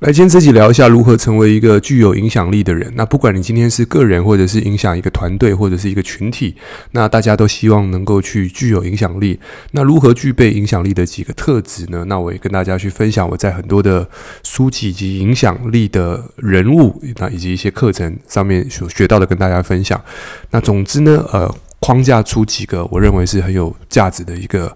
来，今天这集聊一下如何成为一个具有影响力的人。那不管你今天是个人，或者是影响一个团队，或者是一个群体，那大家都希望能够去具有影响力。那如何具备影响力的几个特质呢？那我也跟大家去分享我在很多的书籍以及影响力的人物，那以及一些课程上面所学到的，跟大家分享。那总之呢，呃。框架出几个我认为是很有价值的一个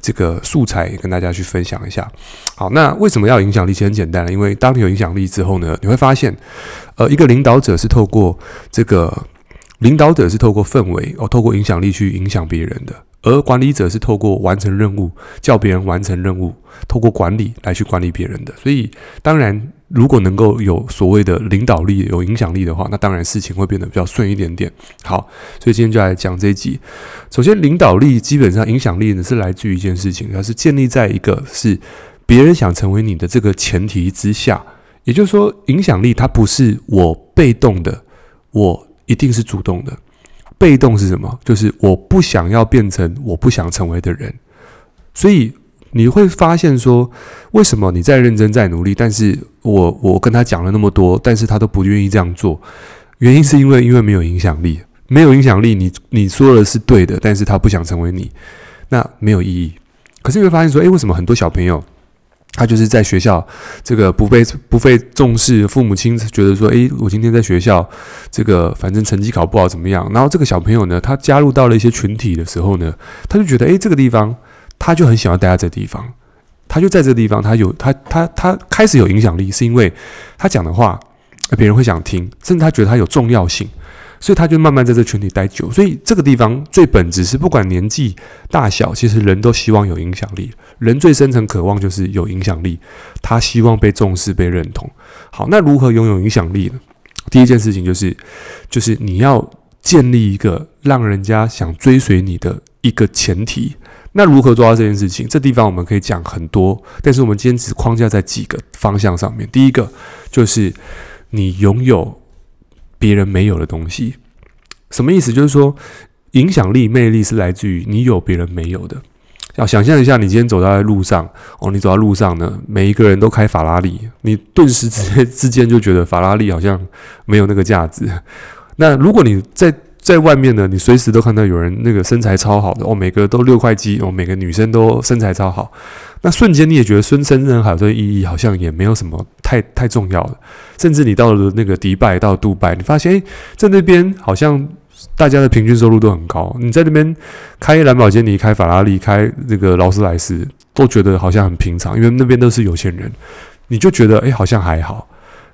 这个素材，跟大家去分享一下。好，那为什么要有影响力？其实很简单了，因为当你有影响力之后呢，你会发现，呃，一个领导者是透过这个领导者是透过氛围哦，透过影响力去影响别人的。而管理者是透过完成任务，叫别人完成任务，透过管理来去管理别人的。所以，当然，如果能够有所谓的领导力、有影响力的话，那当然事情会变得比较顺一点点。好，所以今天就来讲这一集。首先，领导力基本上影响力呢是来自于一件事情，它是建立在一个是别人想成为你的这个前提之下。也就是说，影响力它不是我被动的，我一定是主动的。被动是什么？就是我不想要变成我不想成为的人，所以你会发现说，为什么你再认真再努力，但是我我跟他讲了那么多，但是他都不愿意这样做，原因是因为因为没有影响力，没有影响力，你你说的是对的，但是他不想成为你，那没有意义。可是你会发现说，诶，为什么很多小朋友？他就是在学校，这个不被不被重视，父母亲觉得说，诶，我今天在学校，这个反正成绩考不好怎么样？然后这个小朋友呢，他加入到了一些群体的时候呢，他就觉得，诶，这个地方，他就很喜欢待在这个地方，他就在这个地方，他有他他他开始有影响力，是因为他讲的话，别人会想听，甚至他觉得他有重要性。所以他就慢慢在这群体待久，所以这个地方最本质是，不管年纪大小，其实人都希望有影响力。人最深层渴望就是有影响力，他希望被重视、被认同。好，那如何拥有影响力呢？第一件事情就是，就是你要建立一个让人家想追随你的一个前提。那如何做到这件事情？这地方我们可以讲很多，但是我们今天只框架在几个方向上面。第一个就是你拥有。别人没有的东西，什么意思？就是说，影响力、魅力是来自于你有别人没有的。要想象一下，你今天走在路上，哦，你走在路上呢，每一个人都开法拉利，你顿时之之间就觉得法拉利好像没有那个价值。那如果你在在外面呢，你随时都看到有人那个身材超好的，哦，每个都六块肌，哦，每个女生都身材超好。那瞬间你也觉得孙生人好，这意义好像也没有什么太太重要的。甚至你到了那个迪拜，到杜拜，你发现诶，在那边好像大家的平均收入都很高。你在那边开兰博基尼、开法拉利、开这个劳斯莱斯，都觉得好像很平常，因为那边都是有钱人。你就觉得诶，好像还好。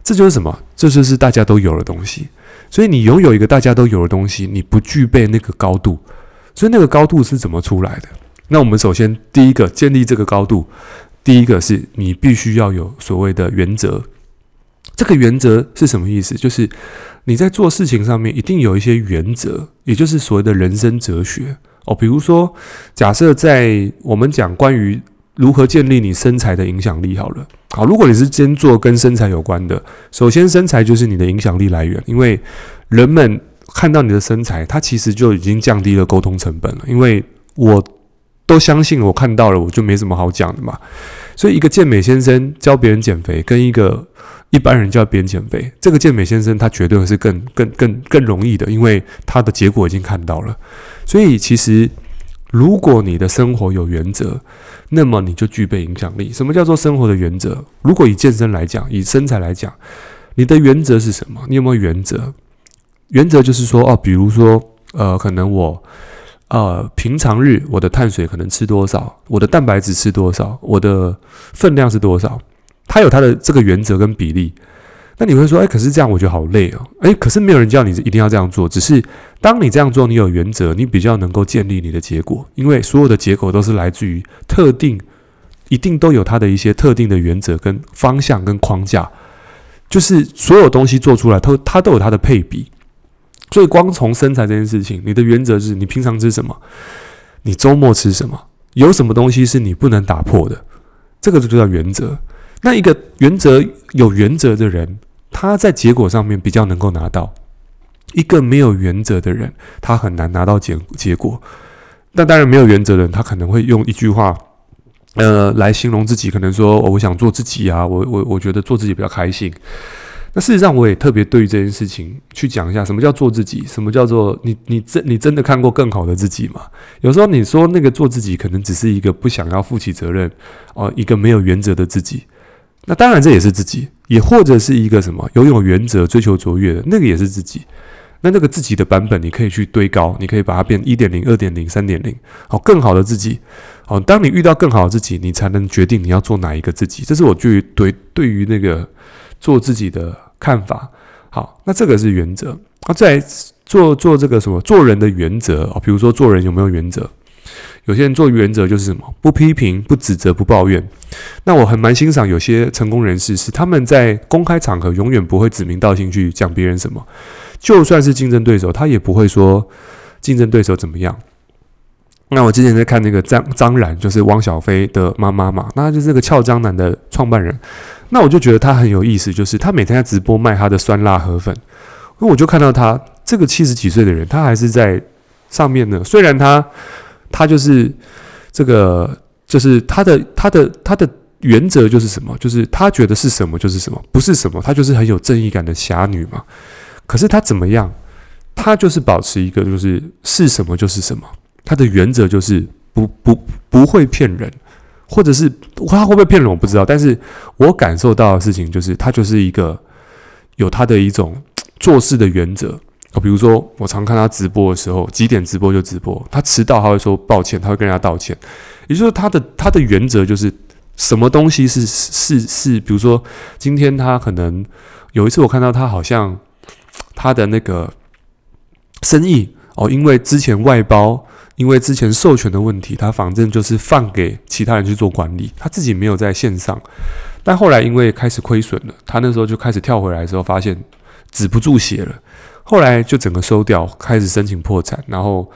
这就是什么？这就是大家都有的东西。所以你拥有一个大家都有的东西，你不具备那个高度。所以那个高度是怎么出来的？那我们首先第一个建立这个高度，第一个是你必须要有所谓的原则。这个原则是什么意思？就是你在做事情上面一定有一些原则，也就是所谓的人生哲学哦。比如说，假设在我们讲关于如何建立你身材的影响力，好了，好，如果你是先做跟身材有关的，首先身材就是你的影响力来源，因为人们看到你的身材，它其实就已经降低了沟通成本了，因为我。都相信我看到了，我就没什么好讲的嘛。所以，一个健美先生教别人减肥，跟一个一般人教别人减肥，这个健美先生他绝对是更更更更容易的，因为他的结果已经看到了。所以，其实如果你的生活有原则，那么你就具备影响力。什么叫做生活的原则？如果以健身来讲，以身材来讲，你的原则是什么？你有没有原则？原则就是说，哦，比如说，呃，可能我。呃，平常日我的碳水可能吃多少，我的蛋白质吃多少，我的分量是多少，它有它的这个原则跟比例。那你会说，哎，可是这样我觉得好累哦。哎，可是没有人叫你一定要这样做，只是当你这样做，你有原则，你比较能够建立你的结果，因为所有的结果都是来自于特定，一定都有它的一些特定的原则跟方向跟框架，就是所有东西做出来，它它都有它的配比。所以，光从身材这件事情，你的原则是你平常吃什么，你周末吃什么，有什么东西是你不能打破的，这个就叫原则。那一个原则有原则的人，他在结果上面比较能够拿到；一个没有原则的人，他很难拿到结结果。那当然，没有原则的人，他可能会用一句话呃，来形容自己，可能说，我想做自己啊，我我我觉得做自己比较开心。那事实上，我也特别对于这件事情去讲一下，什么叫做自己？什么叫做你你真你真的看过更好的自己吗？有时候你说那个做自己，可能只是一个不想要负起责任哦，一个没有原则的自己。那当然这也是自己，也或者是一个什么拥有原则、追求卓越的那个也是自己。那那个自己的版本，你可以去堆高，你可以把它变一点零、二点零、三点零，好，更好的自己。好，当你遇到更好的自己，你才能决定你要做哪一个自己。这是我对对对于那个做自己的看法。好，那这个是原则。那再做做这个什么做人的原则啊？比如说做人有没有原则？有些人做原则就是什么不批评、不指责、不抱怨。那我很蛮欣赏有些成功人士，是他们在公开场合永远不会指名道姓去讲别人什么。就算是竞争对手，他也不会说竞争对手怎么样。那我之前在看那个张张然，就是汪小菲的妈妈嘛，那就是这个俏江南的创办人。那我就觉得他很有意思，就是他每天在直播卖他的酸辣河粉。那我就看到他这个七十几岁的人，他还是在上面呢。虽然他他就是这个，就是他的他的他的原则就是什么？就是他觉得是什么就是什么，不是什么，他就是很有正义感的侠女嘛。可是他怎么样？他就是保持一个，就是是什么就是什么。他的原则就是不不不会骗人，或者是他会不会骗人我不知道。但是我感受到的事情就是，他就是一个有他的一种做事的原则。哦，比如说我常看他直播的时候，几点直播就直播。他迟到他会说抱歉，他会跟人家道歉。也就是说，他的他的原则就是什么东西是是是，比如说今天他可能有一次我看到他好像。他的那个生意哦，因为之前外包，因为之前授权的问题，他反正就是放给其他人去做管理，他自己没有在线上。但后来因为开始亏损了，他那时候就开始跳回来的时候，发现止不住血了。后来就整个收掉，开始申请破产，然后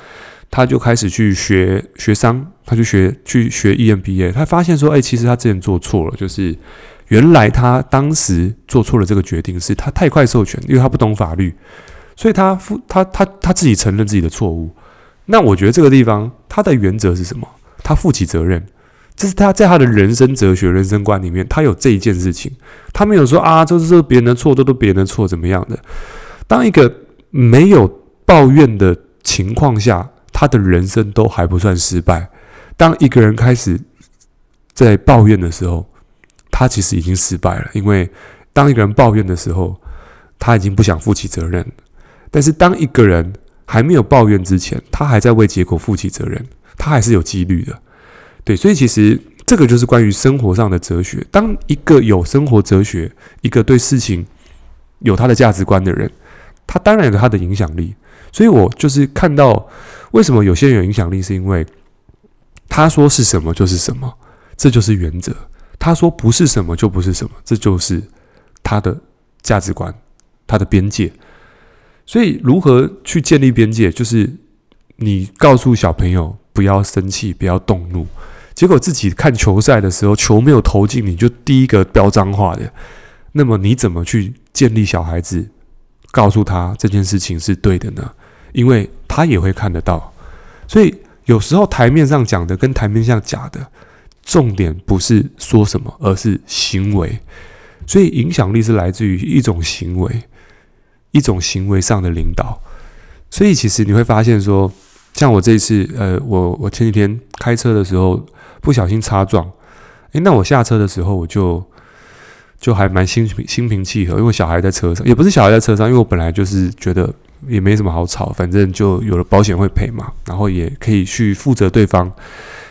他就开始去学学商，他就学去学 EMBA，他发现说，哎，其实他之前做错了，就是。原来他当时做错了这个决定，是他太快授权，因为他不懂法律，所以他负他他他自己承认自己的错误。那我觉得这个地方他的原则是什么？他负起责任，这是他在他的人生哲学、人生观里面，他有这一件事情。他没有说啊，这是别人的错，都都别人的错，怎么样的？当一个没有抱怨的情况下，他的人生都还不算失败。当一个人开始在抱怨的时候，他其实已经失败了，因为当一个人抱怨的时候，他已经不想负起责任。但是当一个人还没有抱怨之前，他还在为结果负起责任，他还是有几率的。对，所以其实这个就是关于生活上的哲学。当一个有生活哲学、一个对事情有他的价值观的人，他当然有他的影响力。所以我就是看到为什么有些人有影响力，是因为他说是什么就是什么，这就是原则。他说不是什么就不是什么，这就是他的价值观，他的边界。所以如何去建立边界，就是你告诉小朋友不要生气，不要动怒，结果自己看球赛的时候球没有投进，你就第一个飙脏话的。那么你怎么去建立小孩子，告诉他这件事情是对的呢？因为他也会看得到。所以有时候台面上讲的跟台面上假的。重点不是说什么，而是行为。所以影响力是来自于一种行为，一种行为上的领导。所以其实你会发现说，像我这一次，呃，我我前几天开车的时候不小心擦撞，诶，那我下车的时候我就就还蛮心平心平气和，因为小孩在车上，也不是小孩在车上，因为我本来就是觉得也没什么好吵，反正就有了保险会赔嘛，然后也可以去负责对方。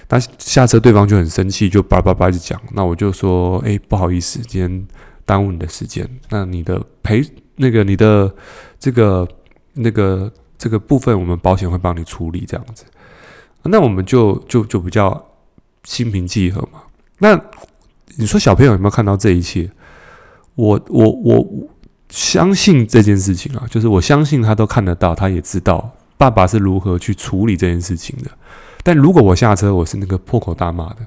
他下车，对方就很生气，就叭叭叭就讲。那我就说：“哎，不好意思，今天耽误你的时间。那你的赔，那个你的这个那个这个部分，我们保险会帮你处理，这样子。那我们就就就比较心平气和嘛。那你说小朋友有没有看到这一切？我我我相信这件事情啊，就是我相信他都看得到，他也知道爸爸是如何去处理这件事情的。”但如果我下车，我是那个破口大骂的，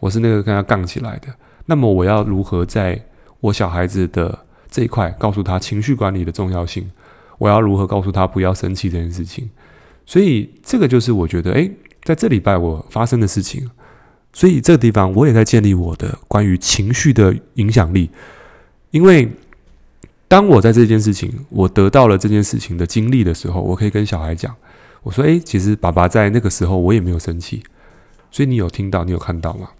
我是那个跟他杠起来的，那么我要如何在我小孩子的这一块告诉他情绪管理的重要性？我要如何告诉他不要生气这件事情？所以这个就是我觉得，诶，在这礼拜我发生的事情，所以这个地方我也在建立我的关于情绪的影响力，因为当我在这件事情，我得到了这件事情的经历的时候，我可以跟小孩讲，我说：“诶，其实爸爸在那个时候我也没有生气，所以你有听到，你有看到吗？”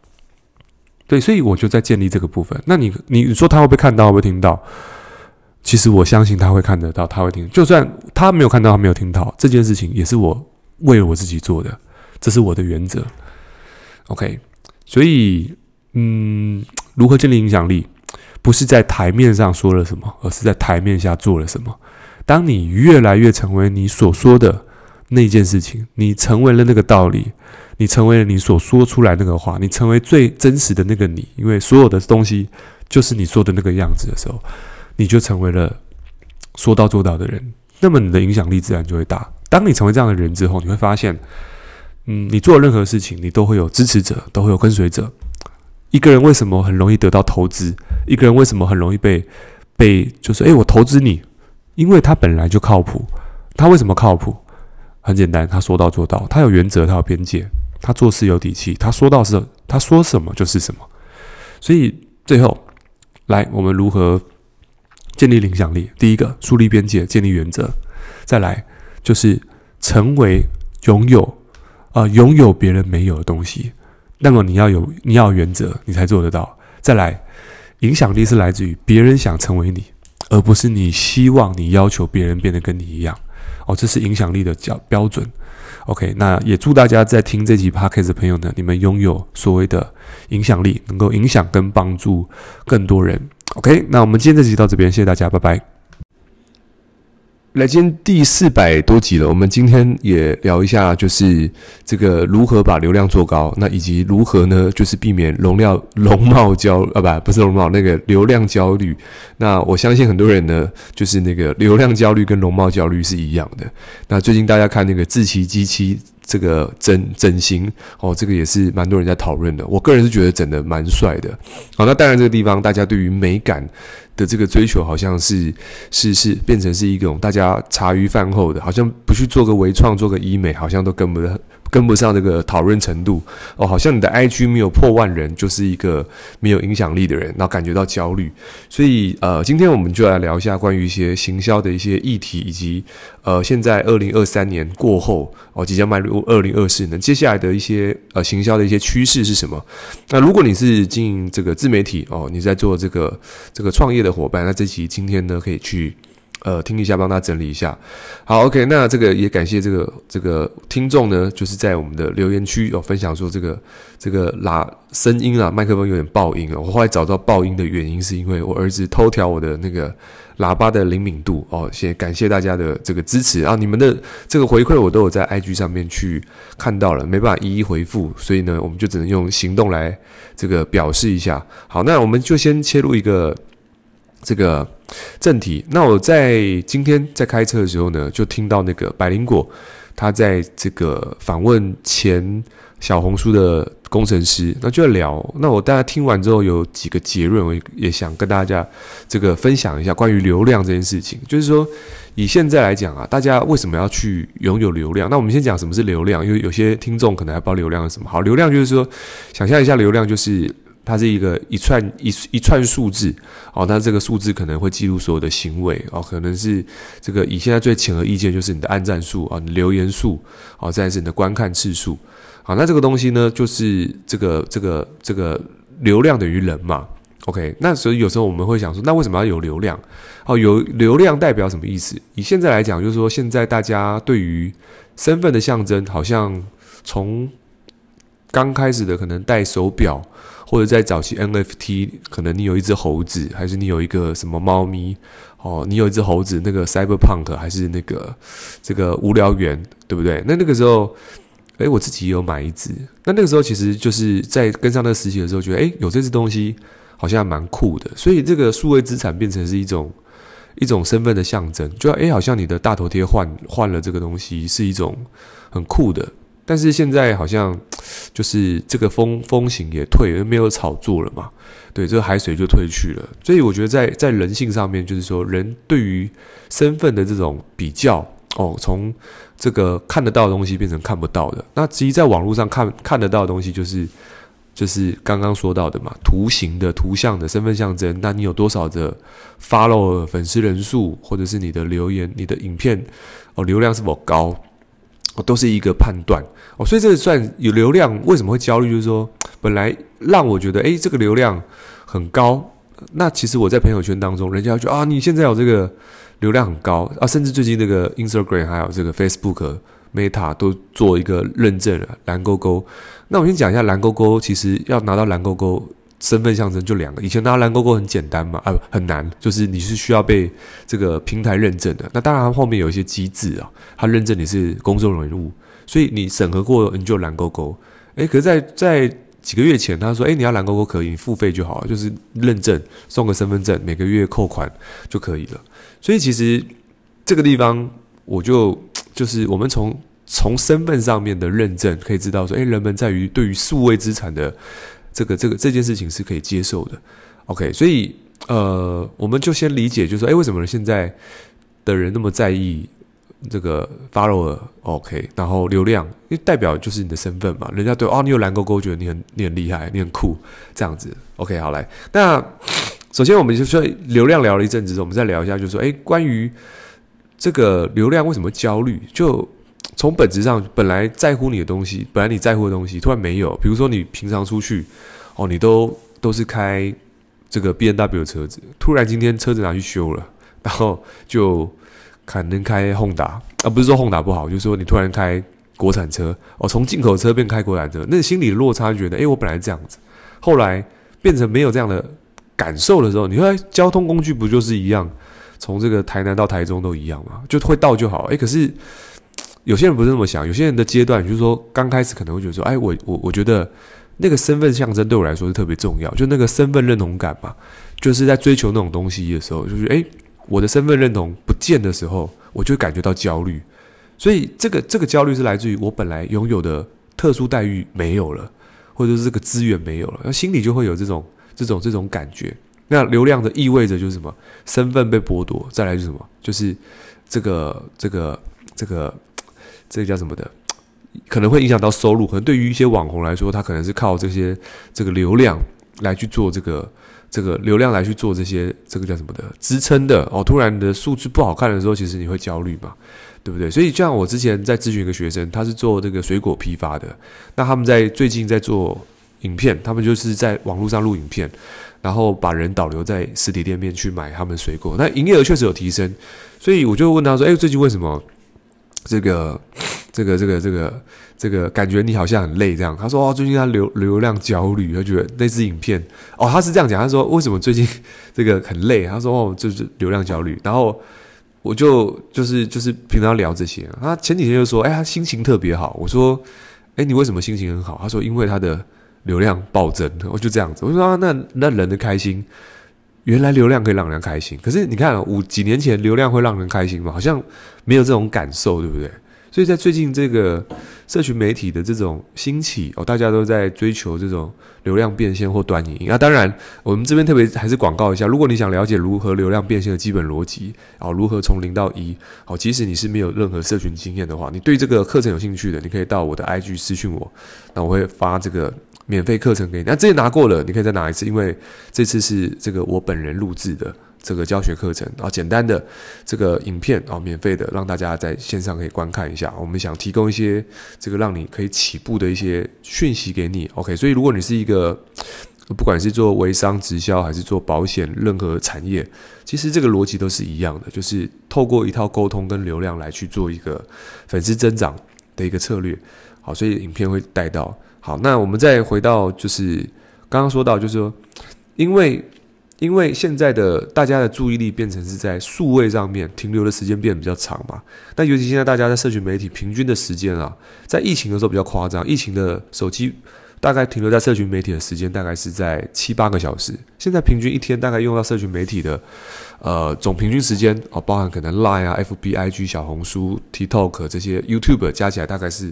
对，所以我就在建立这个部分。那你你说他会不会看到，会不会听到？其实我相信他会看得到，他会听。就算他没有看到，他没有听到，这件事情也是我为了我自己做的，这是我的原则。OK，所以嗯，如何建立影响力？不是在台面上说了什么，而是在台面下做了什么。当你越来越成为你所说的那件事情，你成为了那个道理，你成为了你所说出来那个话，你成为最真实的那个你，因为所有的东西就是你说的那个样子的时候，你就成为了说到做到的人。那么你的影响力自然就会大。当你成为这样的人之后，你会发现，嗯，你做任何事情，你都会有支持者，都会有跟随者。一个人为什么很容易得到投资？一个人为什么很容易被被就是诶，我投资你，因为他本来就靠谱。他为什么靠谱？很简单，他说到做到，他有原则，他有边界，他做事有底气，他说到是，他说什么就是什么。所以最后来，我们如何建立影响力？第一个，树立边界，建立原则；再来就是成为拥有啊、拥有别人没有的东西。那么你要有你要有原则，你才做得到。再来，影响力是来自于别人想成为你，而不是你希望你要求别人变得跟你一样。哦，这是影响力的标标准。OK，那也祝大家在听这集 Podcast 的朋友呢，你们拥有所谓的影响力，能够影响跟帮助更多人。OK，那我们今天这集到这边，谢谢大家，拜拜。来，今天第四百多集了。我们今天也聊一下，就是这个如何把流量做高，那以及如何呢，就是避免容量容貌焦啊，不，不是容貌，那个流量焦虑。那我相信很多人呢，就是那个流量焦虑跟容貌焦虑是一样的。那最近大家看那个志祺七七这个整整形哦，这个也是蛮多人在讨论的。我个人是觉得整得蛮帅的。好，那当然这个地方大家对于美感。的这个追求好像是是是变成是一种大家茶余饭后的，好像不去做个微创，做个医美，好像都跟不上。跟不上这个讨论程度哦，好像你的 IG 没有破万人，就是一个没有影响力的人，然后感觉到焦虑。所以呃，今天我们就来聊一下关于一些行销的一些议题，以及呃，现在二零二三年过后哦，即将迈入二零二四年，接下来的一些呃行销的一些趋势是什么？那如果你是经营这个自媒体哦，你在做这个这个创业的伙伴，那这期今天呢可以去。呃，听一下，帮他整理一下。好，OK，那这个也感谢这个这个听众呢，就是在我们的留言区有、分享说这个这个喇声音啊，麦克风有点爆音啊。我后来找到爆音的原因，是因为我儿子偷调我的那个喇叭的灵敏度哦。先感谢大家的这个支持啊，你们的这个回馈我都有在 IG 上面去看到了，没办法一一回复，所以呢，我们就只能用行动来这个表示一下。好，那我们就先切入一个。这个正题，那我在今天在开车的时候呢，就听到那个百灵果，他在这个访问前小红书的工程师，那就聊。那我大家听完之后有几个结论，我也想跟大家这个分享一下关于流量这件事情。就是说，以现在来讲啊，大家为什么要去拥有流量？那我们先讲什么是流量，因为有些听众可能还不知道流量是什么。好，流量就是说，想象一下，流量就是。它是一个一串一一串数字，哦，那这个数字可能会记录所有的行为，哦，可能是这个以现在最浅而易见就是你的按赞数啊，你留言数，哦，再是你的观看次数，好，那这个东西呢，就是这个这个这个流量等于人嘛，OK，那所以有时候我们会想说，那为什么要有流量？哦，有流量代表什么意思？以现在来讲，就是说现在大家对于身份的象征，好像从刚开始的可能戴手表。或者在早期 NFT，可能你有一只猴子，还是你有一个什么猫咪？哦，你有一只猴子，那个 Cyberpunk 还是那个这个无聊猿，对不对？那那个时候，诶，我自己也有买一只。那那个时候其实就是在跟上那个时期的时候，觉得诶，有这只东西好像蛮酷的。所以这个数位资产变成是一种一种身份的象征，就诶，好像你的大头贴换换了这个东西，是一种很酷的。但是现在好像 就是这个风风行也退了，没有炒作了嘛？对，这个海水就退去了。所以我觉得在在人性上面，就是说人对于身份的这种比较哦，从这个看得到的东西变成看不到的。那其实在网络上看看得到的东西，就是就是刚刚说到的嘛，图形的、图像的身份象征。那你有多少的 follow 粉丝人数，或者是你的留言、你的影片哦，流量是否高，哦，都是一个判断哦。所以这算有流量，为什么会焦虑？就是说，本来让我觉得，诶，这个流量很高。那其实我在朋友圈当中，人家就啊，你现在有这个流量很高啊，甚至最近那个 Instagram 还有这个 Facebook。Meta 都做一个认证了，蓝勾勾。那我先讲一下蓝勾勾，其实要拿到蓝勾勾身份象征就两个。以前拿蓝勾勾很简单嘛，啊，很难，就是你是需要被这个平台认证的。那当然后面有一些机制啊，它认证你是公众人物，所以你审核过你就蓝勾勾。诶，可是在在几个月前，他说，诶，你要蓝勾勾可以，你付费就好了，就是认证送个身份证，每个月扣款就可以了。所以其实这个地方我就。就是我们从从身份上面的认证可以知道说，诶，人们在于对于数位资产的这个这个这件事情是可以接受的。OK，所以呃，我们就先理解，就是说，诶，为什么现在的人那么在意这个 follower？OK，然后流量，因为代表就是你的身份嘛，人家对哦，你有蓝勾勾，觉得你很你很厉害，你很酷，这样子。OK，好来，那首先我们就说流量聊了一阵子，我们再聊一下，就是说，诶，关于。这个流量为什么焦虑？就从本质上，本来在乎你的东西，本来你在乎的东西，突然没有。比如说你平常出去，哦，你都都是开这个 B N W 的车子，突然今天车子拿去修了，然后就可能开 Honda，啊，不是说 Honda 不好，就是说你突然开国产车，哦，从进口车变开国产车，那心里的落差，觉得，诶，我本来这样子，后来变成没有这样的感受的时候，你说交通工具不就是一样？从这个台南到台中都一样嘛，就会到就好。诶，可是有些人不是这么想，有些人的阶段就是说，刚开始可能会觉得说，哎，我我我觉得那个身份象征对我来说是特别重要，就那个身份认同感嘛，就是在追求那种东西的时候，就是诶，我的身份认同不见的时候，我就感觉到焦虑。所以这个这个焦虑是来自于我本来拥有的特殊待遇没有了，或者是这个资源没有了，那心里就会有这种这种这种感觉。那流量的意味着就是什么？身份被剥夺，再来就是什么？就是这个这个这个这个叫什么的？可能会影响到收入。可能对于一些网红来说，他可能是靠这些这个流量来去做这个这个流量来去做这些这个叫什么的支撑的哦。突然的数字不好看的时候，其实你会焦虑嘛，对不对？所以像我之前在咨询一个学生，他是做这个水果批发的，那他们在最近在做影片，他们就是在网络上录影片。然后把人导流在实体店面去买他们水果，那营业额确实有提升，所以我就问他说：“哎，最近为什么这个、这个、这个、这个、这个感觉你好像很累这样？”他说：“哦，最近他流流量焦虑，他觉得那支影片哦，他是这样讲，他说为什么最近 这个很累？他说哦，就是流量焦虑。然后我就就是就是平常聊这些，他前几天就说：哎，他心情特别好。我说：哎，你为什么心情很好？他说：因为他的。”流量暴增，我就这样子。我说，那那人的开心，原来流量可以让人开心。可是你看，五几年前流量会让人开心吗？好像没有这种感受，对不对？所以在最近这个社群媒体的这种兴起哦，大家都在追求这种流量变现或短影音。那当然，我们这边特别还是广告一下，如果你想了解如何流量变现的基本逻辑，哦，如何从零到一，哦，即使你是没有任何社群经验的话，你对这个课程有兴趣的，你可以到我的 IG 私讯我，那我会发这个。免费课程给你，那这些拿过了，你可以再拿一次，因为这次是这个我本人录制的这个教学课程啊，简单的这个影片啊，免费的，让大家在线上可以观看一下。我们想提供一些这个让你可以起步的一些讯息给你。OK，所以如果你是一个不管是做微商直销还是做保险，任何产业，其实这个逻辑都是一样的，就是透过一套沟通跟流量来去做一个粉丝增长的一个策略。好，所以影片会带到。好，那我们再回到，就是刚刚说到，就是说，因为因为现在的大家的注意力变成是在数位上面停留的时间变比较长嘛。那尤其现在大家在社群媒体平均的时间啊，在疫情的时候比较夸张，疫情的手机大概停留在社群媒体的时间大概是在七八个小时。现在平均一天大概用到社群媒体的呃总平均时间哦，包含可能 Line 啊、FB、IG、小红书、TikTok 这些 YouTube 加起来大概是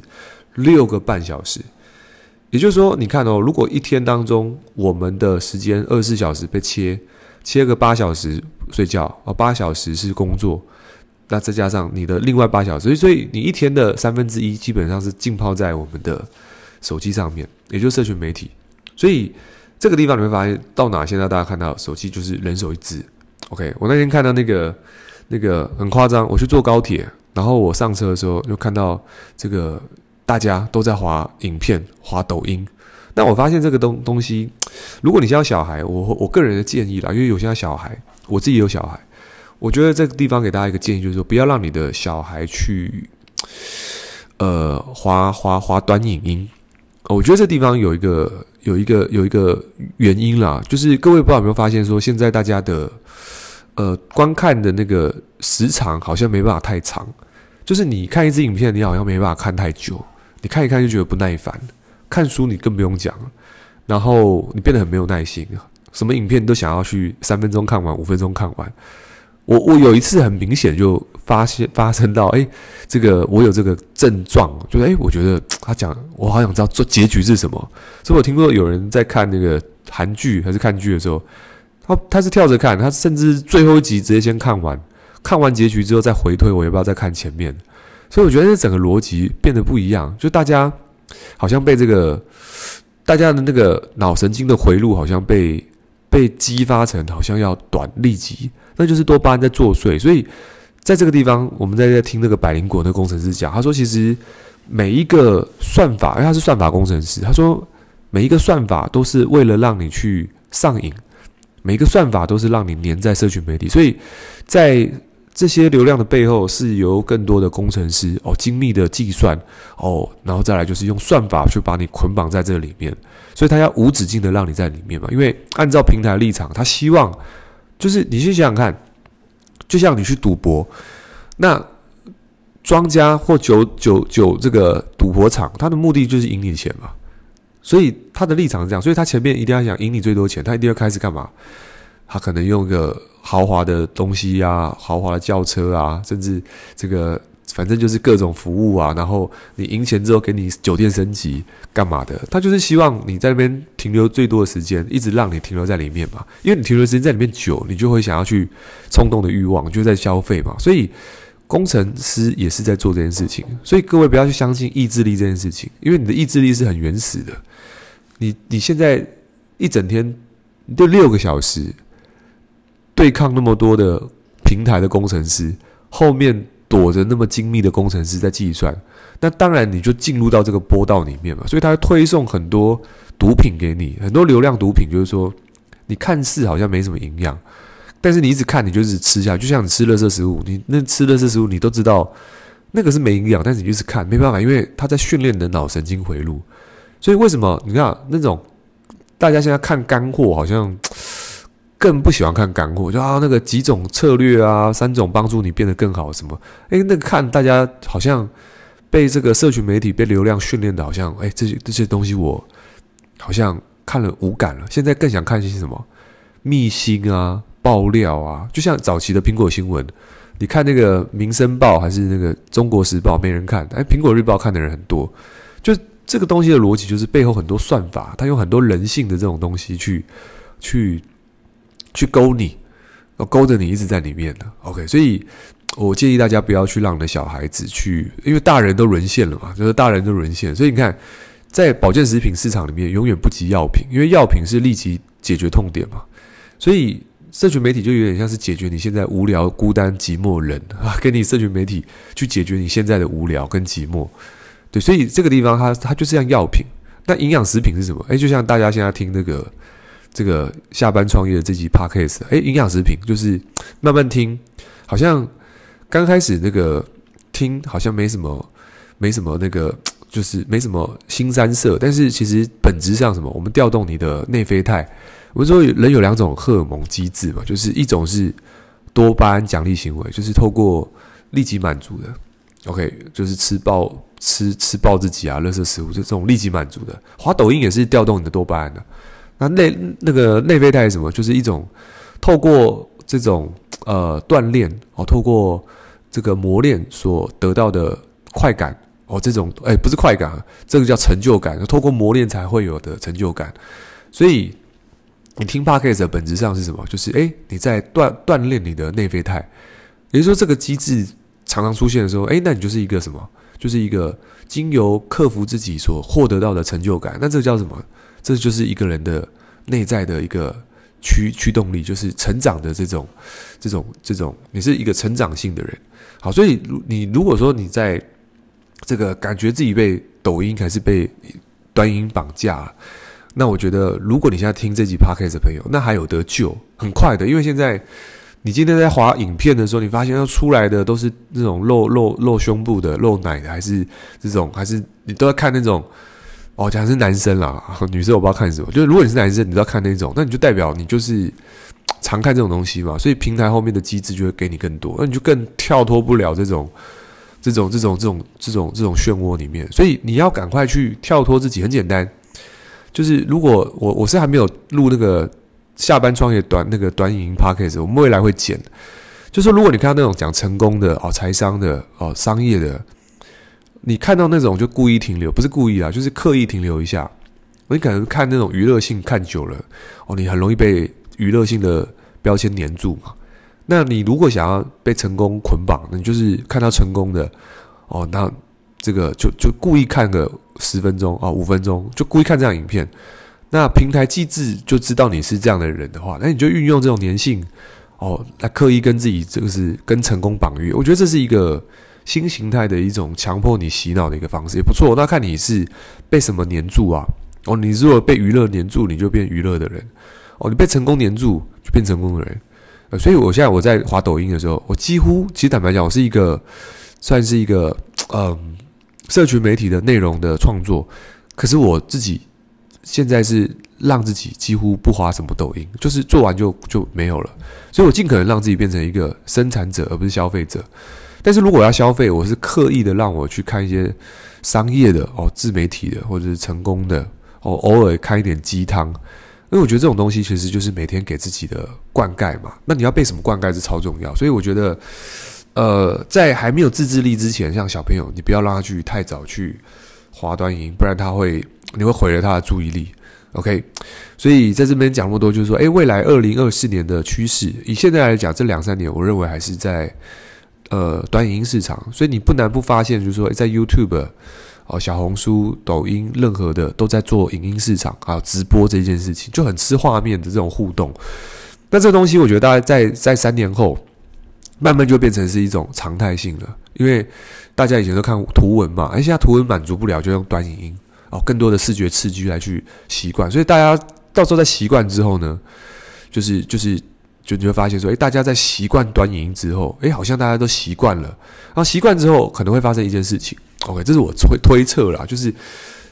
六个半小时。也就是说，你看哦，如果一天当中我们的时间二十四小时被切，切个八小时睡觉哦，八小时是工作，那再加上你的另外八小时，所以你一天的三分之一基本上是浸泡在我们的手机上面，也就是社群媒体。所以这个地方你会发现到哪，现在大家看到手机就是人手一支。OK，我那天看到那个那个很夸张，我去坐高铁，然后我上车的时候就看到这个大家都在滑影片、滑抖音。那我发现这个东东西，如果你教小孩，我我个人的建议啦，因为有些小孩，我自己有小孩，我觉得这个地方给大家一个建议，就是说不要让你的小孩去呃滑滑滑短影音。我觉得这地方有一个有一个有一个原因啦，就是各位不知道有没有发现，说现在大家的。呃，观看的那个时长好像没办法太长，就是你看一支影片，你好像没办法看太久，你看一看就觉得不耐烦。看书你更不用讲，然后你变得很没有耐心，什么影片都想要去三分钟看完，五分钟看完。我我有一次很明显就发现发生到，哎，这个我有这个症状，就是哎，我觉得他讲，我好想知道做结局是什么。所以我听过有人在看那个韩剧还是看剧的时候。他他是跳着看，他甚至最后一集直接先看完，看完结局之后再回推，我要不要再看前面？所以我觉得这整个逻辑变得不一样，就大家好像被这个大家的那个脑神经的回路好像被被激发成好像要短立即，那就是多巴胺在作祟。所以在这个地方，我们在在听那个百灵果那个工程师讲，他说其实每一个算法，因为他是算法工程师，他说每一个算法都是为了让你去上瘾。每一个算法都是让你粘在社群媒体，所以在这些流量的背后，是由更多的工程师哦精密的计算哦，然后再来就是用算法去把你捆绑在这里面，所以他要无止境的让你在里面嘛。因为按照平台立场，他希望就是你去想想看，就像你去赌博，那庄家或九九九这个赌博场，他的目的就是赢你钱嘛。所以他的立场是这样，所以他前面一定要想赢你最多钱，他一定要开始干嘛？他可能用个豪华的东西啊，豪华的轿车啊，甚至这个反正就是各种服务啊。然后你赢钱之后给你酒店升级干嘛的？他就是希望你在那边停留最多的时间，一直让你停留在里面嘛。因为你停留时间在里面久，你就会想要去冲动的欲望，就在消费嘛。所以工程师也是在做这件事情。所以各位不要去相信意志力这件事情，因为你的意志力是很原始的。你你现在一整天就六个小时对抗那么多的平台的工程师，后面躲着那么精密的工程师在计算，那当然你就进入到这个波道里面嘛。所以他推送很多毒品给你，很多流量毒品，就是说你看似好像没什么营养，但是你一直看，你就是吃下去，就像你吃垃圾食物，你那吃垃圾食物，你都知道那个是没营养，但是你就是看，没办法，因为他在训练你的脑神经回路。所以为什么你看那种大家现在看干货，好像更不喜欢看干货？就啊，那个几种策略啊，三种帮助你变得更好什么？诶，那个看大家好像被这个社群媒体被流量训练的，好像诶，这些这些东西我好像看了无感了。现在更想看一些什么秘辛啊、爆料啊，就像早期的苹果新闻，你看那个《民生报》还是那个《中国时报》，没人看，诶，《苹果日报》看的人很多，就。这个东西的逻辑就是背后很多算法，它用很多人性的这种东西去去去勾你，勾着你一直在里面的。OK，所以我建议大家不要去让你的小孩子去，因为大人都沦陷了嘛，就是大人都沦陷。所以你看，在保健食品市场里面，永远不及药品，因为药品是立即解决痛点嘛。所以社群媒体就有点像是解决你现在无聊、孤单、寂寞人啊，给 你社群媒体去解决你现在的无聊跟寂寞。对，所以这个地方它它就是像药品，那营养食品是什么？哎，就像大家现在听那个这个下班创业的这集 podcast，哎，营养食品就是慢慢听，好像刚开始那个听好像没什么，没什么那个就是没什么新三色，但是其实本质上什么？我们调动你的内啡肽。我们说人有两种荷尔蒙机制嘛，就是一种是多巴胺奖励行为，就是透过立即满足的，OK，就是吃爆。吃吃爆自己啊，垃圾食物就这种立即满足的。滑抖音也是调动你的多巴胺的。那内那个内啡肽是什么？就是一种透过这种呃锻炼哦，透过这个磨练所得到的快感哦，这种哎不是快感，这个叫成就感，透过磨练才会有的成就感。所以你听 Podcast 的本质上是什么？就是哎你在锻锻炼你的内啡肽，也就是说这个机制常常出现的时候，哎那你就是一个什么？就是一个经由克服自己所获得到的成就感，那这个叫什么？这就是一个人的内在的一个驱驱动力，就是成长的这种这种这种，你是一个成长性的人。好，所以你如果说你在这个感觉自己被抖音还是被端音绑架，那我觉得如果你现在听这集 podcast 的朋友，那还有得救，很快的，因为现在。你今天在滑影片的时候，你发现要出来的都是那种露露露胸部的、露奶的，还是这种，还是你都要看那种哦，讲的是男生啦，女生我不知道看什么。就是如果你是男生，你知道看那种，那你就代表你就是常看这种东西嘛。所以平台后面的机制就会给你更多，那你就更跳脱不了这种这种这种这种这种这种漩涡里面。所以你要赶快去跳脱自己，很简单，就是如果我我是还没有录那个。下班创业短那个短影音 p o c a s t 我们未来会剪。就是如果你看到那种讲成功的哦，财商的哦，商业的，你看到那种就故意停留，不是故意啊，就是刻意停留一下。你可能看那种娱乐性看久了哦，你很容易被娱乐性的标签黏住嘛。那你如果想要被成功捆绑，你就是看到成功的哦，那这个就就故意看个十分钟啊，五分钟，就故意看这样影片。那平台机制就知道你是这样的人的话，那你就运用这种粘性哦，来刻意跟自己这个是跟成功绑约。我觉得这是一个新形态的一种强迫你洗脑的一个方式，也不错。那看你是被什么黏住啊？哦，你如果被娱乐黏住，你就变娱乐的人；哦，你被成功黏住，就变成功的人。呃，所以我现在我在滑抖音的时候，我几乎其实坦白讲，我是一个算是一个嗯，社群媒体的内容的创作，可是我自己。现在是让自己几乎不滑什么抖音，就是做完就就没有了。所以我尽可能让自己变成一个生产者，而不是消费者。但是如果要消费，我是刻意的让我去看一些商业的哦，自媒体的或者是成功的哦，偶尔看一点鸡汤。因为我觉得这种东西其实就是每天给自己的灌溉嘛。那你要被什么灌溉是超重要。所以我觉得，呃，在还没有自制力之前，像小朋友，你不要让他去太早去滑短影音，不然他会。你会毁了他的注意力，OK？所以在这边讲那么多，就是说，诶，未来二零二四年的趋势，以现在来讲，这两三年，我认为还是在呃短影音市场。所以你不难不发现，就是说，在 YouTube、哦小红书、抖音，任何的都在做影音市场，啊直播这件事情，就很吃画面的这种互动。那这个东西，我觉得大概在在三年后，慢慢就变成是一种常态性了，因为大家以前都看图文嘛，而现在图文满足不了，就用短影音。哦，更多的视觉刺激来去习惯，所以大家到时候在习惯之后呢，就是就是就你会发现说，诶，大家在习惯短影音之后，诶，好像大家都习惯了。然后习惯之后，可能会发生一件事情。OK，这是我推推测啦，就是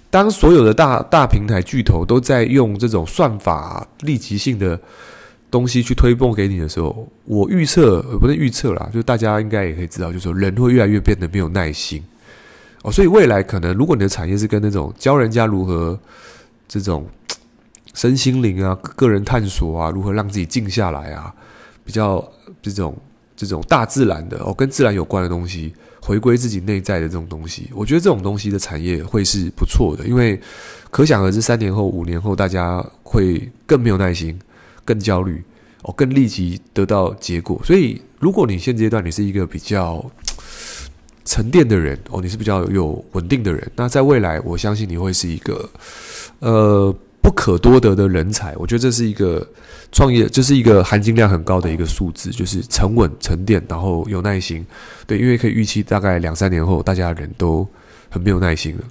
当所有的大大平台巨头都在用这种算法立即性的东西去推播给你的时候，我预测，不是预测啦，就大家应该也可以知道，就是说人会越来越变得没有耐心。哦，所以未来可能，如果你的产业是跟那种教人家如何这种身心灵啊、个人探索啊、如何让自己静下来啊，比较这种这种大自然的哦，跟自然有关的东西，回归自己内在的这种东西，我觉得这种东西的产业会是不错的，因为可想而知，三年后、五年后，大家会更没有耐心、更焦虑哦，更立即得到结果。所以，如果你现阶段你是一个比较。沉淀的人哦，你是比较有稳定的人。那在未来，我相信你会是一个呃不可多得的人才。我觉得这是一个创业，这、就是一个含金量很高的一个数字，就是沉稳、沉淀，然后有耐心。对，因为可以预期大概两三年后，大家的人都很没有耐心了。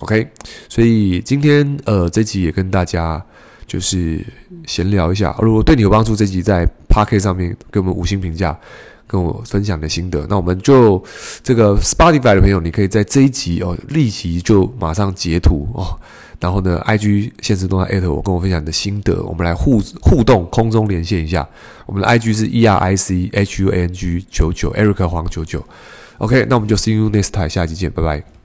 OK，所以今天呃这集也跟大家就是闲聊一下。如果对你有帮助，这集在 Podcast 上面给我们五星评价。跟我分享的心得，那我们就这个 Spotify 的朋友，你可以在这一集哦，立即就马上截图哦，然后呢，IG 现实动态艾特我，跟我分享你的心得，我们来互互动，空中连线一下。我们的 IG 是 E R I C H U N G 九九，Eric 黄九九。OK，那我们就 See you next time，下期见，拜拜。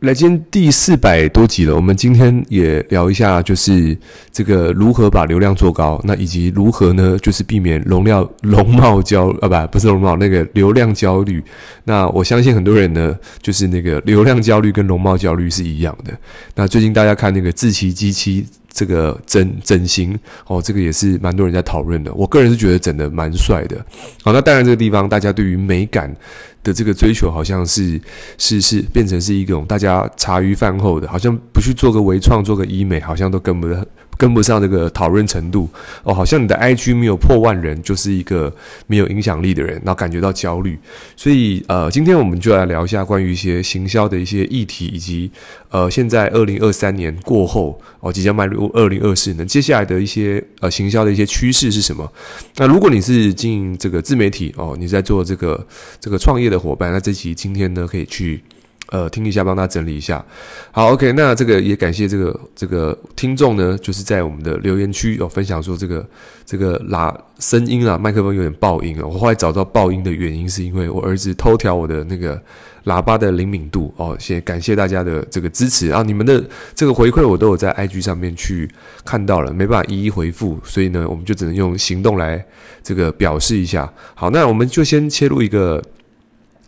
来，今天第四百多集了。我们今天也聊一下，就是这个如何把流量做高，那以及如何呢，就是避免容量容貌焦啊，不，不是容貌，那个流量焦虑。那我相信很多人呢，就是那个流量焦虑跟容貌焦虑是一样的。那最近大家看那个志祺七七这个整整形哦，这个也是蛮多人在讨论的。我个人是觉得整的蛮帅的。好，那当然这个地方大家对于美感的这个追求，好像是是是变成是一种大家茶余饭后的，好像不去做个微创，做个医美，好像都跟不上。跟不上这个讨论程度哦，好像你的 IG 没有破万人，就是一个没有影响力的人，然后感觉到焦虑。所以呃，今天我们就来聊一下关于一些行销的一些议题，以及呃，现在二零二三年过后哦，即将迈入二零二四年，接下来的一些呃行销的一些趋势是什么？那如果你是经营这个自媒体哦，你在做这个这个创业的伙伴，那这期今天呢可以去。呃，听一下，帮他整理一下。好，OK，那这个也感谢这个这个听众呢，就是在我们的留言区有、哦、分享说这个这个喇声音啊，麦克风有点爆音啊。我后来找到爆音的原因，是因为我儿子偷调我的那个喇叭的灵敏度哦。先感谢大家的这个支持啊，你们的这个回馈我都有在 IG 上面去看到了，没办法一一回复，所以呢，我们就只能用行动来这个表示一下。好，那我们就先切入一个。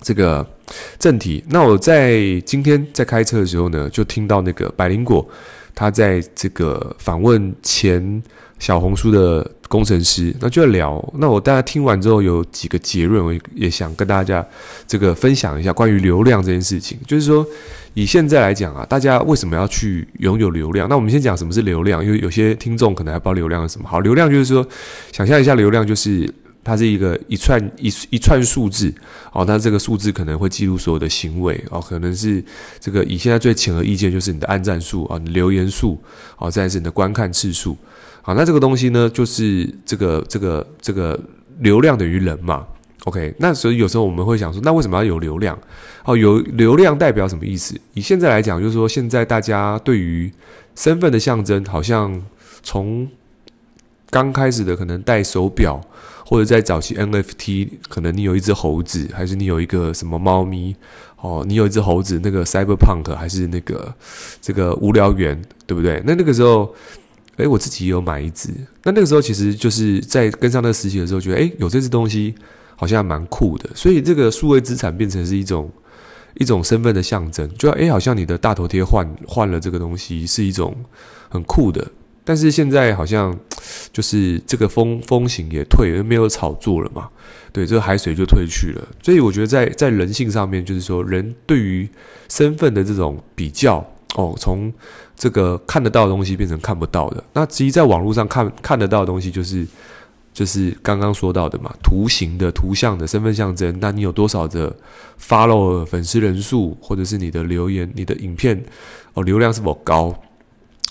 这个正题，那我在今天在开车的时候呢，就听到那个百灵果，他在这个访问前小红书的工程师，那就在聊。那我大家听完之后有几个结论，我也想跟大家这个分享一下关于流量这件事情。就是说，以现在来讲啊，大家为什么要去拥有流量？那我们先讲什么是流量，因为有些听众可能还不知道流量是什么。好，流量就是说，想象一下，流量就是。它是一个一串一一串数字，哦，那这个数字可能会记录所有的行为，哦，可能是这个以现在最浅而易见就是你的按赞数啊，你留言数，哦，再是你的观看次数，好，那这个东西呢，就是这个这个这个流量等于人嘛，OK，那所以有时候我们会想说，那为什么要有流量？哦，有流量代表什么意思？以现在来讲，就是说现在大家对于身份的象征，好像从刚开始的可能戴手表。或者在早期 NFT，可能你有一只猴子，还是你有一个什么猫咪？哦，你有一只猴子，那个 Cyberpunk 还是那个这个无聊猿，对不对？那那个时候，诶，我自己也有买一只。那那个时候其实就是在跟上那个时期的时候，觉得诶，有这只东西好像蛮酷的。所以这个数位资产变成是一种一种身份的象征，就诶，好像你的大头贴换换了这个东西，是一种很酷的。但是现在好像 就是这个风风行也退了，没有炒作了嘛。对，这个海水就退去了。所以我觉得在在人性上面，就是说人对于身份的这种比较哦，从这个看得到的东西变成看不到的。那其实在网络上看看得到的东西，就是就是刚刚说到的嘛，图形的、图像的身份象征。那你有多少的 follow 粉丝人数，或者是你的留言、你的影片哦，流量是否高？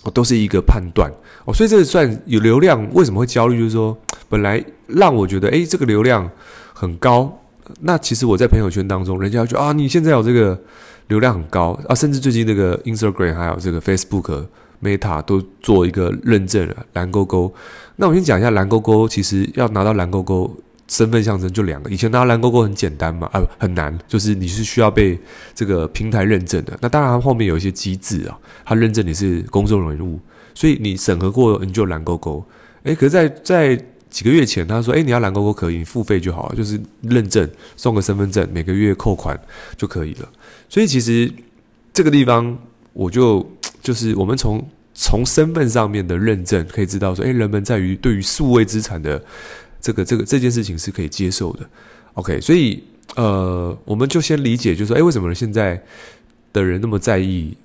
哦，都是一个判断哦，所以这个算有流量，为什么会焦虑？就是说，本来让我觉得，诶，这个流量很高，那其实我在朋友圈当中，人家就啊，你现在有这个流量很高啊，甚至最近那个 Instagram 还有这个 Facebook Meta 都做一个认证了蓝勾勾。那我先讲一下蓝勾勾，其实要拿到蓝勾勾。身份象征就两个，以前拿蓝勾勾很简单嘛，啊，很难，就是你是需要被这个平台认证的。那当然后面有一些机制啊，它认证你是公众人物，所以你审核过你就蓝勾勾。诶，可是在在几个月前，他说，诶，你要蓝勾勾可以，你付费就好了，就是认证送个身份证，每个月扣款就可以了。所以其实这个地方，我就就是我们从从身份上面的认证可以知道说，诶，人们在于对于数位资产的。这个这个这件事情是可以接受的，OK，所以呃，我们就先理解，就是说，哎，为什么现在的人那么在意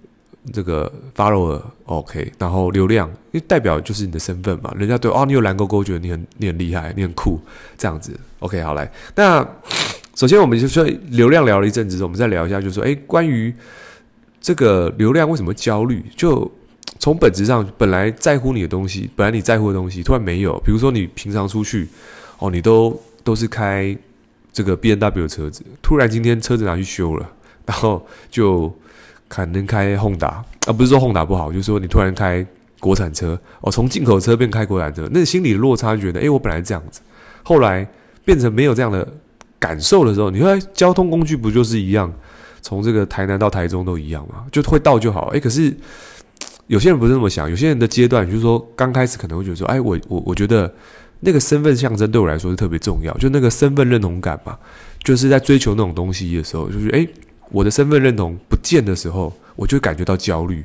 这个 follower，OK，然后流量，因为代表就是你的身份嘛，人家对哦，你有蓝勾勾，觉得你很你很厉害，你很酷，这样子，OK，好来，那首先我们就说流量聊了一阵子，我们再聊一下，就是说，哎，关于这个流量为什么焦虑，就。从本质上，本来在乎你的东西，本来你在乎的东西，突然没有。比如说，你平常出去，哦，你都都是开这个 BMW 的车子，突然今天车子拿去修了，然后就可能开 Honda，啊，不是说混打不好，就是说你突然开国产车，哦，从进口车变开国产车，那心里落差觉得，诶，我本来这样子，后来变成没有这样的感受的时候，你说交通工具不就是一样，从这个台南到台中都一样嘛？就会到就好，诶，可是。有些人不是这么想，有些人的阶段就是说，刚开始可能会觉得说，哎，我我我觉得那个身份象征对我来说是特别重要，就那个身份认同感嘛，就是在追求那种东西的时候，就是哎，我的身份认同不见的时候，我就感觉到焦虑。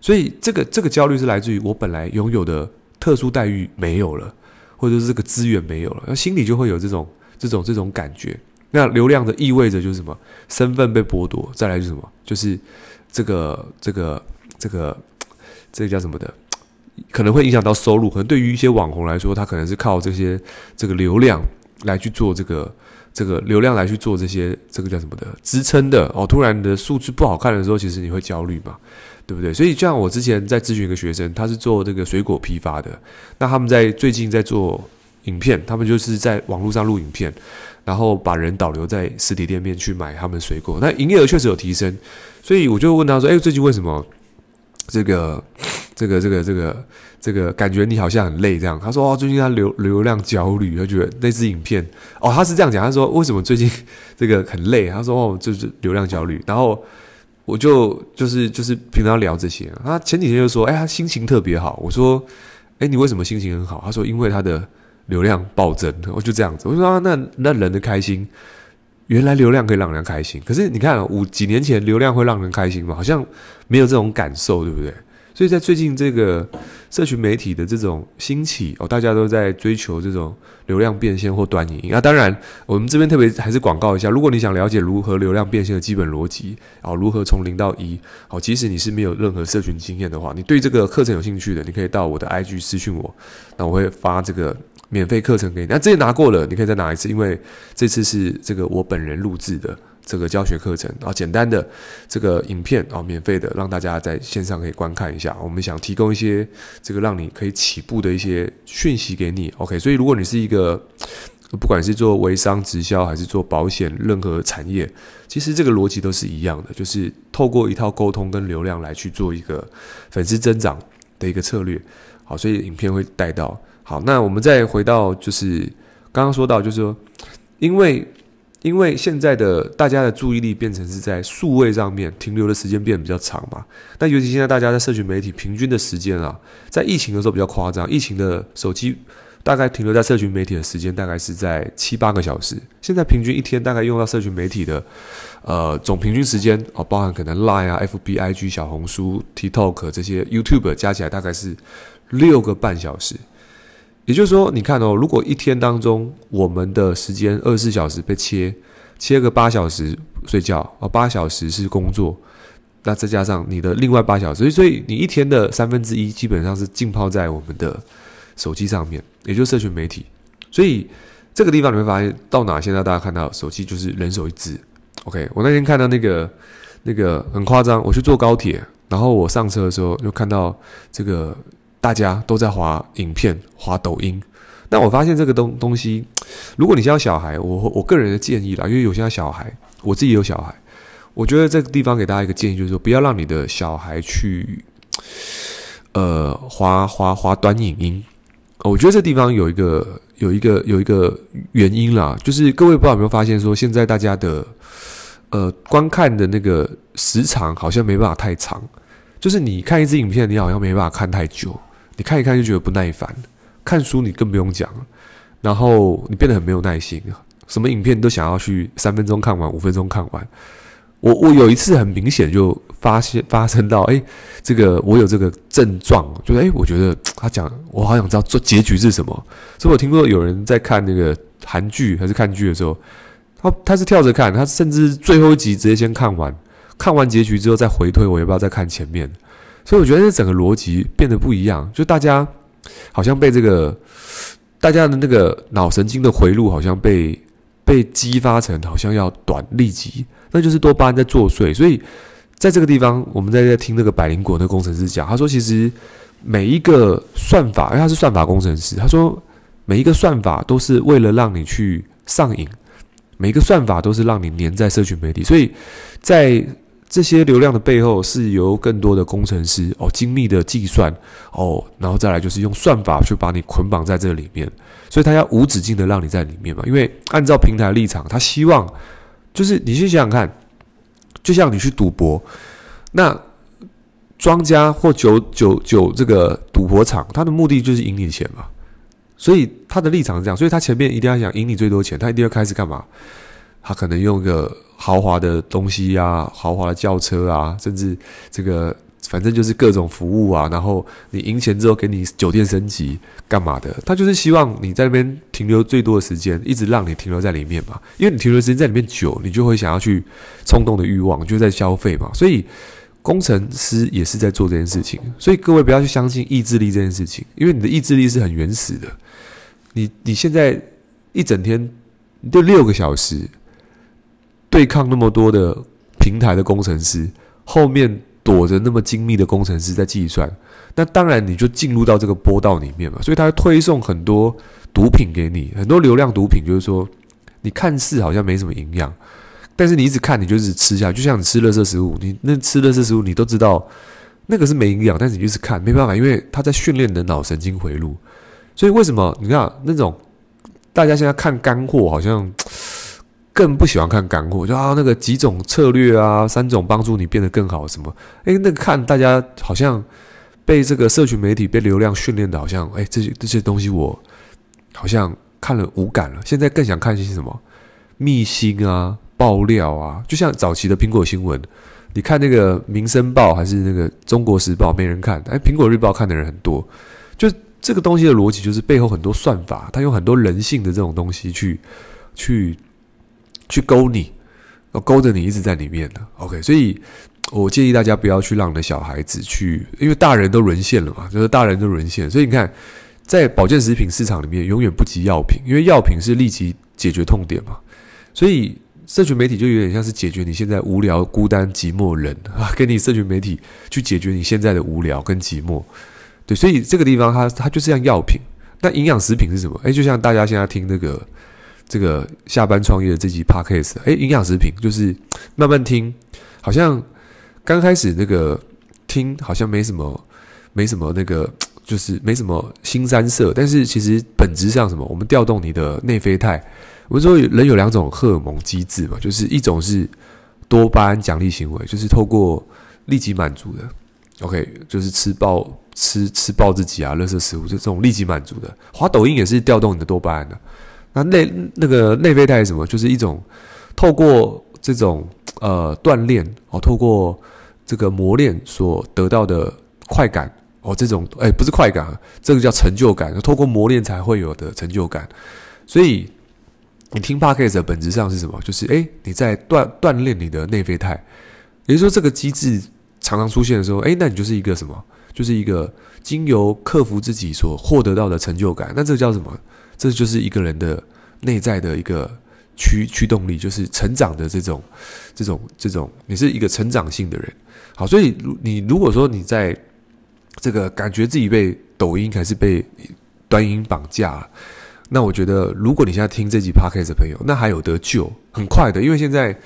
所以这个这个焦虑是来自于我本来拥有的特殊待遇没有了，或者是这个资源没有了，那心里就会有这种这种这种感觉。那流量的意味着就是什么？身份被剥夺，再来就是什么？就是这个这个这个这个叫什么的？可能会影响到收入。可能对于一些网红来说，他可能是靠这些这个流量来去做这个这个流量来去做这些这个叫什么的支撑的。哦，突然的数字不好看的时候，其实你会焦虑嘛，对不对？所以，像我之前在咨询一个学生，他是做这个水果批发的，那他们在最近在做影片，他们就是在网络上录影片，然后把人导流在实体店面去买他们水果，那营业额确实有提升。所以我就问他说：“哎，最近为什么这个？”这个这个这个这个感觉你好像很累这样。他说哦，最近他流流量焦虑，他觉得那支影片哦，他是这样讲。他说为什么最近这个很累？他说哦，就是流量焦虑。然后我就就是就是平常聊这些。他前几天就说，哎，他心情特别好。我说，哎，你为什么心情很好？他说因为他的流量暴增。我就这样子。我说啊，那那人的开心，原来流量可以让人开心。可是你看五几年前流量会让人开心吗？好像没有这种感受，对不对？所以在最近这个社群媒体的这种兴起哦，大家都在追求这种流量变现或短影音啊。当然，我们这边特别还是广告一下，如果你想了解如何流量变现的基本逻辑啊，如何从零到一，好，即使你是没有任何社群经验的话，你对这个课程有兴趣的，你可以到我的 IG 私讯我，那我会发这个免费课程给你。那之前拿过了，你可以再拿一次，因为这次是这个我本人录制的。这个教学课程啊，简单的这个影片啊，免费的，让大家在线上可以观看一下。我们想提供一些这个让你可以起步的一些讯息给你。OK，所以如果你是一个不管是做微商直销还是做保险，任何产业，其实这个逻辑都是一样的，就是透过一套沟通跟流量来去做一个粉丝增长的一个策略。好，所以影片会带到。好，那我们再回到就是刚刚说到，就是说因为。因为现在的大家的注意力变成是在数位上面停留的时间变得比较长嘛，但尤其现在大家在社群媒体平均的时间啊，在疫情的时候比较夸张，疫情的手机大概停留在社群媒体的时间大概是在七八个小时，现在平均一天大概用到社群媒体的呃总平均时间哦，包含可能 Line 啊、FB、IG、小红书、TikTok 这些 YouTube 加起来大概是六个半小时。也就是说，你看哦，如果一天当中我们的时间二十四小时被切，切个八小时睡觉哦，八小时是工作，那再加上你的另外八小时，所以你一天的三分之一基本上是浸泡在我们的手机上面，也就是社群媒体。所以这个地方你会发现，到哪现在大家看到手机就是人手一支。OK，我那天看到那个那个很夸张，我去坐高铁，然后我上车的时候就看到这个。大家都在滑影片、滑抖音，那我发现这个东东西，如果你像小孩，我我个人的建议啦，因为有些小孩，我自己有小孩，我觉得这个地方给大家一个建议，就是说不要让你的小孩去，呃，滑滑滑短影音。我觉得这地方有一个有一个有一个原因啦，就是各位不知道有没有发现，说现在大家的呃观看的那个时长好像没办法太长，就是你看一支影片，你好像没办法看太久。你看一看就觉得不耐烦，看书你更不用讲，然后你变得很没有耐心，什么影片都想要去三分钟看完，五分钟看完。我我有一次很明显就发现发生到，哎，这个我有这个症状，就是哎，我觉得他讲，我好想知道做结局是什么。所以我听说有人在看那个韩剧还是看剧的时候，他他是跳着看，他甚至最后一集直接先看完，看完结局之后再回推，我要不要再看前面？所以我觉得这整个逻辑变得不一样，就大家好像被这个大家的那个脑神经的回路好像被被激发成好像要短立即，那就是多巴胺在作祟。所以在这个地方，我们在在听那个百灵果那个工程师讲，他说其实每一个算法，因为他是算法工程师，他说每一个算法都是为了让你去上瘾，每一个算法都是让你黏在社群媒体，所以在。这些流量的背后是由更多的工程师哦，精密的计算哦，然后再来就是用算法去把你捆绑在这里面，所以他要无止境的让你在里面嘛。因为按照平台立场，他希望就是你去想想看，就像你去赌博，那庄家或九九九这个赌博场，他的目的就是赢你钱嘛。所以他的立场是这样，所以他前面一定要想赢你最多钱，他一定要开始干嘛？他可能用个。豪华的东西呀、啊，豪华的轿车啊，甚至这个反正就是各种服务啊，然后你赢钱之后给你酒店升级干嘛的？他就是希望你在那边停留最多的时间，一直让你停留在里面嘛。因为你停留时间在里面久，你就会想要去冲动的欲望，就在消费嘛。所以工程师也是在做这件事情。所以各位不要去相信意志力这件事情，因为你的意志力是很原始的。你你现在一整天就六个小时对抗那么多的平台的工程师，后面。躲着那么精密的工程师在计算，那当然你就进入到这个波道里面嘛。所以他推送很多毒品给你，很多流量毒品，就是说你看似好像没什么营养，但是你一直看，你就一直吃下去，就像你吃垃圾食物，你那吃垃圾食物，你都知道那个是没营养，但是你就是看，没办法，因为他在训练你的脑神经回路。所以为什么你看那种大家现在看干货，好像？更不喜欢看干货，就啊那个几种策略啊，三种帮助你变得更好什么？诶，那个看大家好像被这个社群媒体被流量训练的，好像诶，这些这些东西我好像看了无感了。现在更想看一些什么秘辛啊、爆料啊，就像早期的苹果新闻，你看那个民生报还是那个中国时报，没人看，诶，苹果日报看的人很多。就这个东西的逻辑，就是背后很多算法，它用很多人性的这种东西去去。去勾你，勾着你一直在里面的。OK，所以我建议大家不要去让你的小孩子去，因为大人都沦陷了嘛，就是大人都沦陷。所以你看，在保健食品市场里面，永远不及药品，因为药品是立即解决痛点嘛。所以社群媒体就有点像是解决你现在无聊、孤单、寂寞人啊，给 你社群媒体去解决你现在的无聊跟寂寞。对，所以这个地方它它就是像药品。那营养食品是什么？诶，就像大家现在听那个。这个下班创业的这集 podcast，哎，营养食品就是慢慢听，好像刚开始那个听好像没什么，没什么那个，就是没什么新三色，但是其实本质上什么，我们调动你的内啡肽。我们说人有两种荷尔蒙机制嘛，就是一种是多巴胺奖励行为，就是透过立即满足的，OK，就是吃爆吃吃爆自己啊，垃圾食物，就这种立即满足的。滑抖音也是调动你的多巴胺的。那内那个内啡肽是什么？就是一种透过这种呃锻炼哦，透过这个磨练所得到的快感哦，这种哎不是快感，这个叫成就感，透过磨练才会有的成就感。所以你听 Podcast 的本质上是什么？就是哎你在锻锻炼你的内啡肽，也就是说这个机制常常出现的时候，哎那你就是一个什么？就是一个经由克服自己所获得到的成就感。那这个叫什么？这就是一个人的内在的一个驱驱动力，就是成长的这种、这种、这种。你是一个成长性的人，好，所以你如果说你在这个感觉自己被抖音还是被端音绑架，那我觉得如果你现在听这集 podcast 的朋友，那还有得救，很快的，因为现在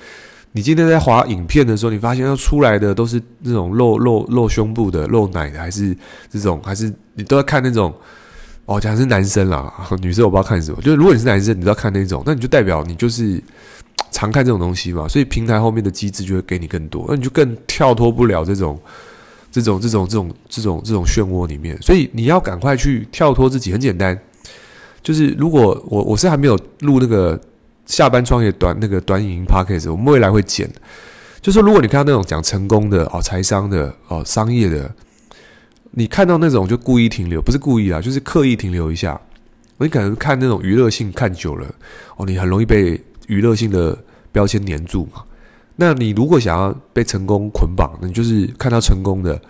你今天在滑影片的时候，你发现要出来的都是那种露露露胸部的、露奶的，还是这种，还是你都要看那种。哦，假如是男生啦，女生我不知道看什么。就是如果你是男生，你都要看那种，那你就代表你就是常看这种东西嘛。所以平台后面的机制就会给你更多，那你就更跳脱不了这种、这种、这种、这种、这种、这种漩涡里面。所以你要赶快去跳脱自己，很简单，就是如果我我是还没有录那个下班创业短那个短影音 podcast，我们未来会剪。就是说如果你看到那种讲成功的哦，财商的哦，商业的。你看到那种就故意停留，不是故意啊，就是刻意停留一下。你可能看那种娱乐性看久了，哦，你很容易被娱乐性的标签黏住嘛。那你如果想要被成功捆绑，你就是看到成功的，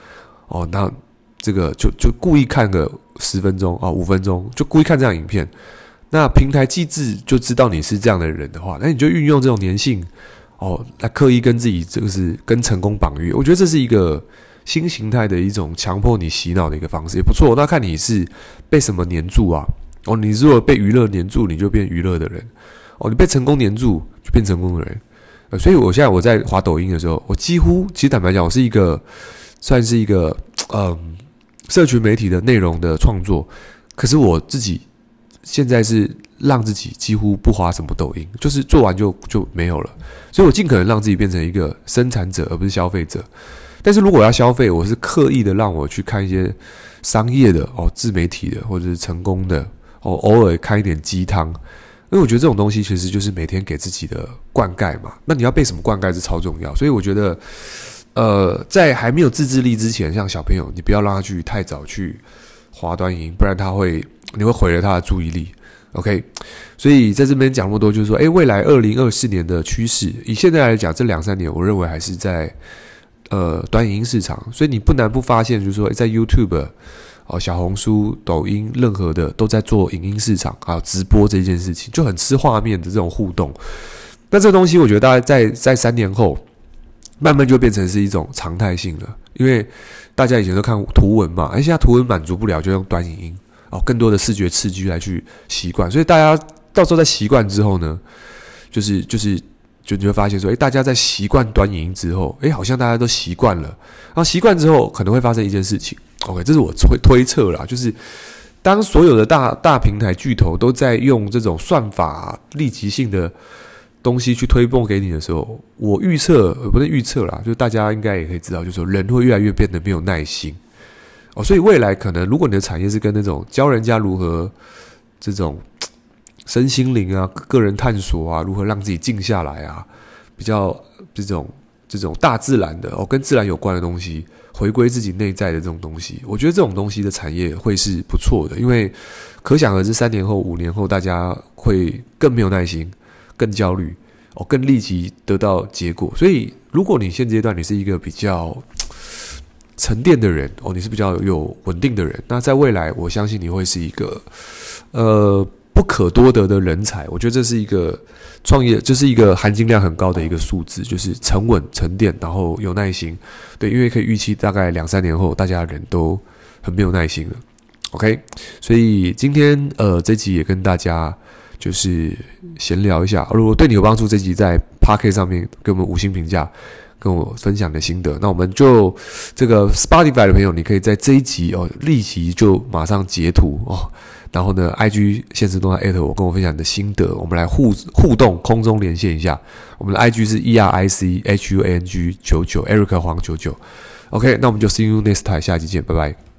哦，那这个就就故意看个十分钟啊，五分钟，就故意看这样影片。那平台机制就知道你是这样的人的话，那你就运用这种粘性，哦，来刻意跟自己这个是跟成功绑约。我觉得这是一个。新形态的一种强迫你洗脑的一个方式也不错。那看你是被什么黏住啊？哦，你如果被娱乐黏住，你就变娱乐的人；哦，你被成功黏住，就变成功的人。呃，所以我现在我在滑抖音的时候，我几乎其实坦白讲，我是一个算是一个嗯，社群媒体的内容的创作。可是我自己现在是让自己几乎不滑什么抖音，就是做完就就没有了。所以我尽可能让自己变成一个生产者，而不是消费者。但是如果要消费，我是刻意的让我去看一些商业的哦，自媒体的或者是成功的哦，偶尔看一点鸡汤，因为我觉得这种东西其实就是每天给自己的灌溉嘛。那你要被什么灌溉是超重要，所以我觉得呃，在还没有自制力之前，像小朋友，你不要让他去太早去划端营，不然他会你会毁了他的注意力。OK，所以在这边讲那么多，就是说，诶，未来二零二四年的趋势，以现在来讲，这两三年，我认为还是在呃短影音市场。所以你不难不发现，就是说，在 YouTube、哦小红书、抖音，任何的都在做影音市场啊，直播这件事情就很吃画面的这种互动。那这东西，我觉得大概在在三年后，慢慢就变成是一种常态性了，因为大家以前都看图文嘛，而现在图文满足不了，就用短影音。哦，更多的视觉刺激来去习惯，所以大家到时候在习惯之后呢，就是就是就你会发现说，诶，大家在习惯短影音之后，诶，好像大家都习惯了。然后习惯之后，可能会发生一件事情。OK，这是我推推测啦，就是当所有的大大平台巨头都在用这种算法立即性的东西去推播给你的时候，我预测，不是预测啦，就大家应该也可以知道，就是说人会越来越变得没有耐心。哦，所以未来可能，如果你的产业是跟那种教人家如何这种身心灵啊、个人探索啊、如何让自己静下来啊，比较这种这种大自然的哦，跟自然有关的东西，回归自己内在的这种东西，我觉得这种东西的产业会是不错的，因为可想而知，三年后、五年后，大家会更没有耐心、更焦虑哦，更立即得到结果。所以，如果你现阶段你是一个比较沉淀的人哦，你是比较有稳定的人。那在未来，我相信你会是一个呃不可多得的人才。我觉得这是一个创业，这、就是一个含金量很高的一个数字，就是沉稳、沉淀，然后有耐心。对，因为可以预期大概两三年后，大家人都很没有耐心了。OK，所以今天呃这集也跟大家就是闲聊一下。如果对你有帮助，这集在 Podcast 上面给我们五星评价。跟我分享的心得，那我们就这个 Spotify 的朋友，你可以在这一集哦，立即就马上截图哦，然后呢，IG 现实动态艾特我，跟我分享你的心得，我们来互互动，空中连线一下。我们的 IG 是 E R I C H U A N G 九九，Eric 黄九九。OK，那我们就 See you next time，下期见，拜拜。